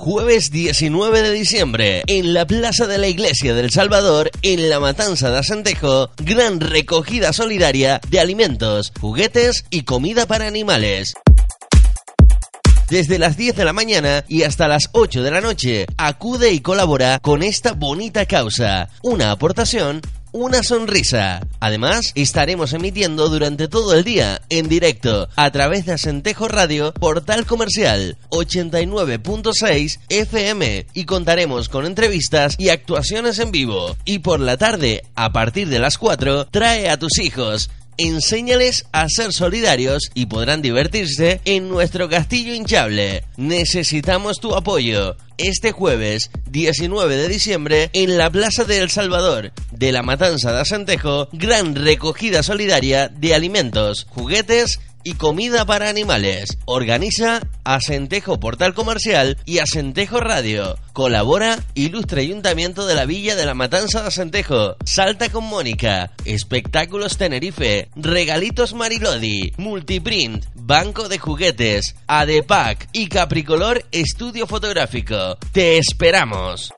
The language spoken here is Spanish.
jueves 19 de diciembre, en la Plaza de la Iglesia del Salvador, en la Matanza de Asantejo, gran recogida solidaria de alimentos, juguetes y comida para animales desde las 10 de la mañana y hasta las 8 de la noche. Acude y colabora con esta bonita causa. Una aportación una sonrisa. Además, estaremos emitiendo durante todo el día, en directo, a través de Asentejo Radio, portal comercial 89.6 FM y contaremos con entrevistas y actuaciones en vivo. Y por la tarde, a partir de las 4, trae a tus hijos enséñales a ser solidarios y podrán divertirse en nuestro castillo hinchable. Necesitamos tu apoyo. Este jueves 19 de diciembre en la Plaza de El Salvador de la Matanza de Asantejo, gran recogida solidaria de alimentos, juguetes y comida para animales. Organiza Acentejo Portal Comercial y Acentejo Radio. Colabora Ilustre Ayuntamiento de la Villa de la Matanza de Acentejo. Salta con Mónica. Espectáculos Tenerife. Regalitos Marilodi. Multiprint. Banco de Juguetes. Adepac y Capricolor Estudio Fotográfico. Te esperamos.